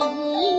咦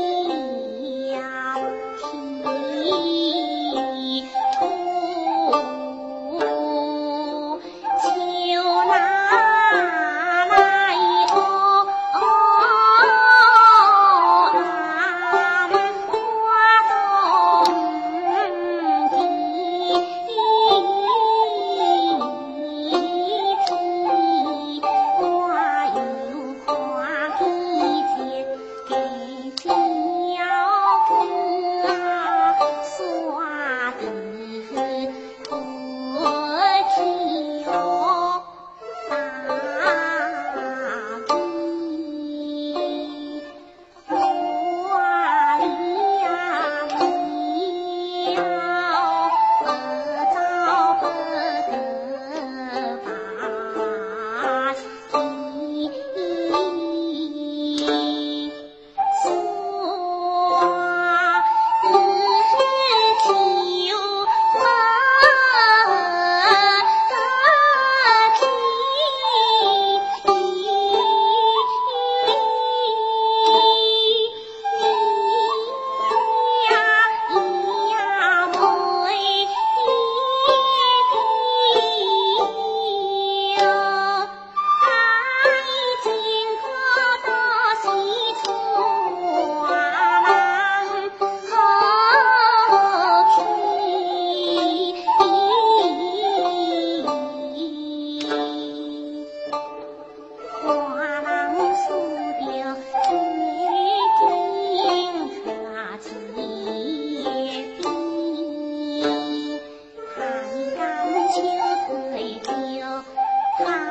Bye.